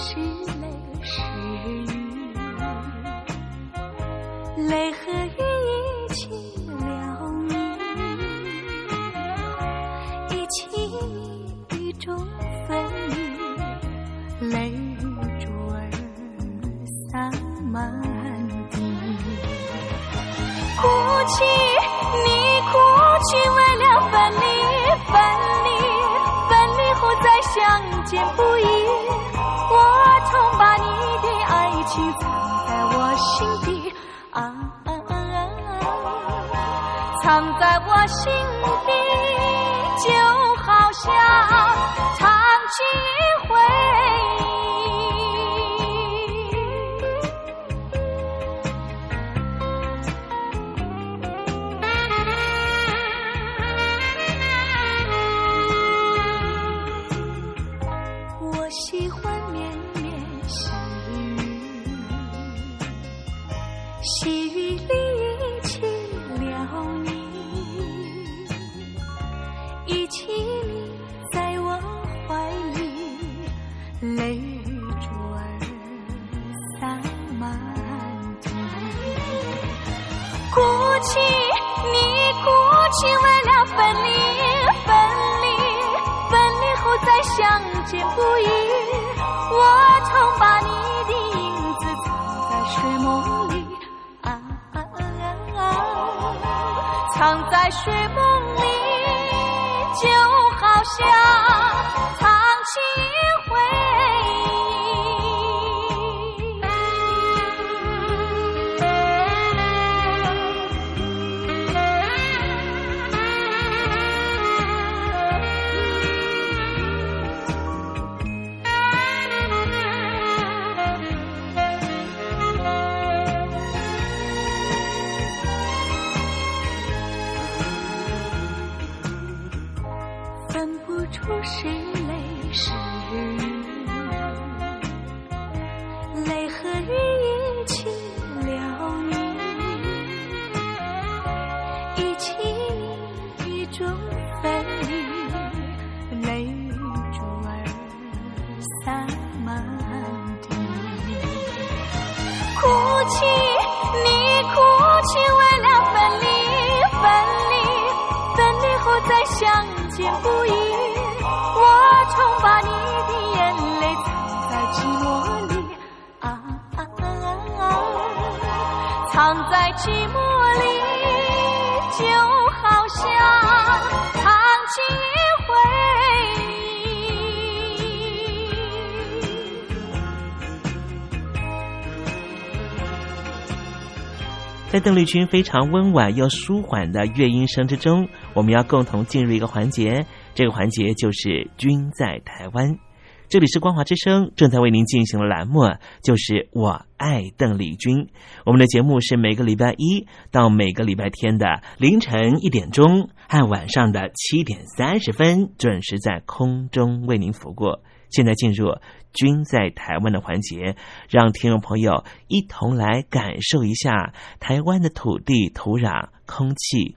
心。藏在我心底，就好像藏起相见不易。我曾把你的影子藏在睡梦里，啊啊啊啊，藏在睡梦里，就好像相见不易。我曾把你的眼泪藏在寂寞里，啊啊啊啊，藏在寂寞里，就好像藏起回忆。在邓丽君非常温婉又舒缓的乐音声之中，我们要共同进入一个环节，这个环节就是“君在台湾”。这里是光华之声正在为您进行的栏目，就是“我爱邓丽君”。我们的节目是每个礼拜一到每个礼拜天的凌晨一点钟和晚上的七点三十分准时在空中为您服务。现在进入“君在台湾”的环节，让听众朋友一同来感受一下台湾的土地、土壤、空气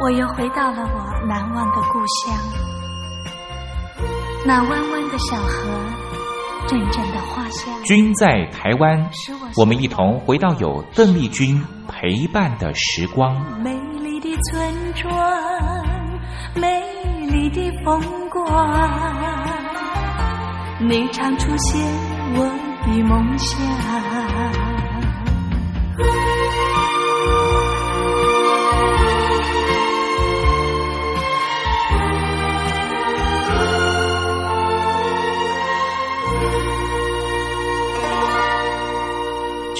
我又回到了我难忘的故乡，那弯弯的小河，阵阵的花香。君在台湾，我们一同回到有邓丽君陪伴的时光。美丽的村庄，美丽的风光，你常出现我的梦乡。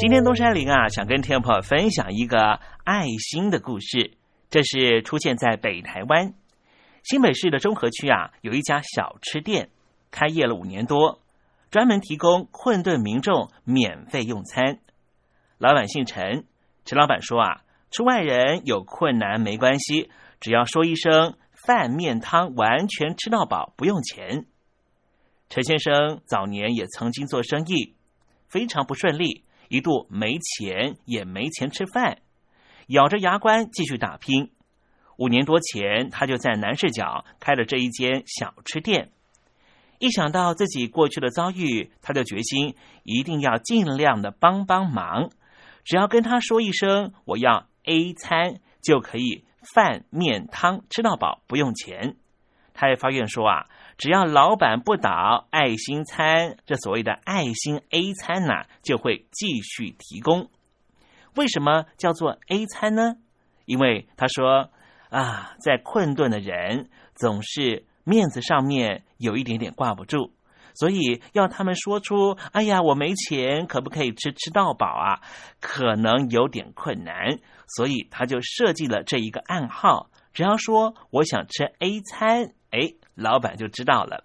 今天东山林啊，想跟听众朋友分享一个爱心的故事。这是出现在北台湾新北市的中和区啊，有一家小吃店，开业了五年多，专门提供困顿民众免费用餐。老板姓陈，陈老板说啊，出外人有困难没关系，只要说一声饭面汤，完全吃到饱，不用钱。陈先生早年也曾经做生意，非常不顺利。一度没钱，也没钱吃饭，咬着牙关继续打拼。五年多前，他就在南市角开了这一间小吃店。一想到自己过去的遭遇，他就决心一定要尽量的帮帮忙。只要跟他说一声“我要 A 餐”，就可以饭面汤吃到饱，不用钱。他也发愿说啊。只要老板不倒，爱心餐这所谓的爱心 A 餐呢，就会继续提供。为什么叫做 A 餐呢？因为他说啊，在困顿的人总是面子上面有一点点挂不住，所以要他们说出“哎呀，我没钱，可不可以吃吃到饱啊？”可能有点困难，所以他就设计了这一个暗号：只要说我想吃 A 餐，哎。老板就知道了。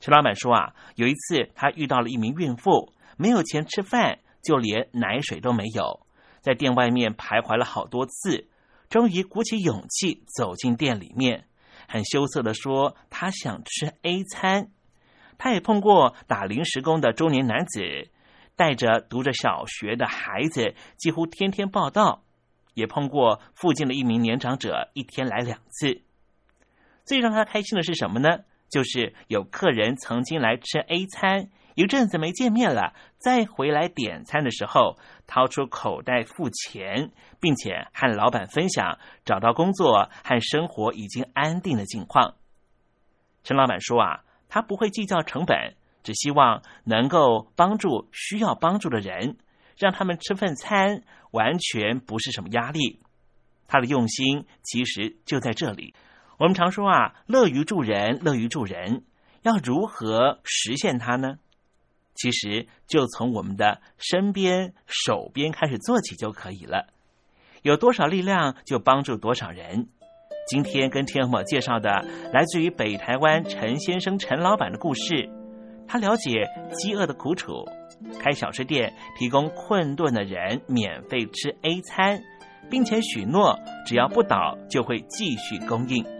陈老板说啊，有一次他遇到了一名孕妇，没有钱吃饭，就连奶水都没有，在店外面徘徊了好多次，终于鼓起勇气走进店里面，很羞涩的说他想吃 A 餐。他也碰过打临时工的中年男子，带着读着小学的孩子，几乎天天报道；也碰过附近的一名年长者，一天来两次。最让他开心的是什么呢？就是有客人曾经来吃 A 餐，一阵子没见面了，再回来点餐的时候，掏出口袋付钱，并且和老板分享找到工作和生活已经安定的境况。陈老板说啊，他不会计较成本，只希望能够帮助需要帮助的人，让他们吃份餐，完全不是什么压力。他的用心其实就在这里。我们常说啊，乐于助人，乐于助人，要如何实现它呢？其实就从我们的身边、手边开始做起就可以了。有多少力量，就帮助多少人。今天跟天友介绍的，来自于北台湾陈先生陈老板的故事。他了解饥饿的苦楚，开小吃店，提供困顿的人免费吃 A 餐，并且许诺只要不倒，就会继续供应。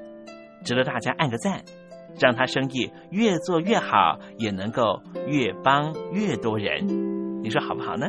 值得大家按个赞，让他生意越做越好，也能够越帮越多人。你说好不好呢？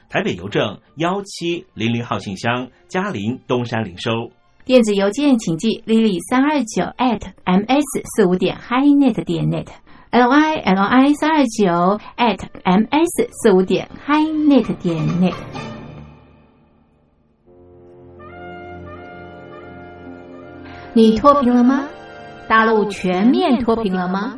台北邮政幺七零零号信箱，嘉陵东山零收。电子邮件请寄 lily 三二九 at ms 四五点 highnet 点 net，l i l i 三二九 at ms 四五点 highnet 点 net。你脱贫了吗？大陆全面脱贫了吗？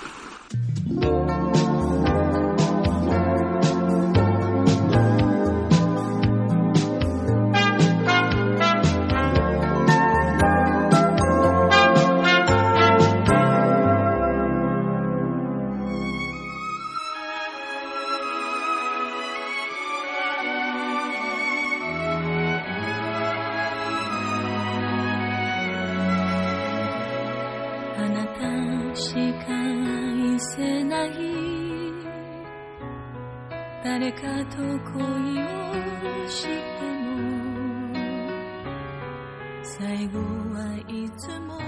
あなたしか愛 せない誰かと恋をしても最後はいつも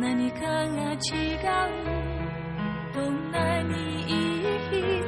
何かが違う。どんなにいい人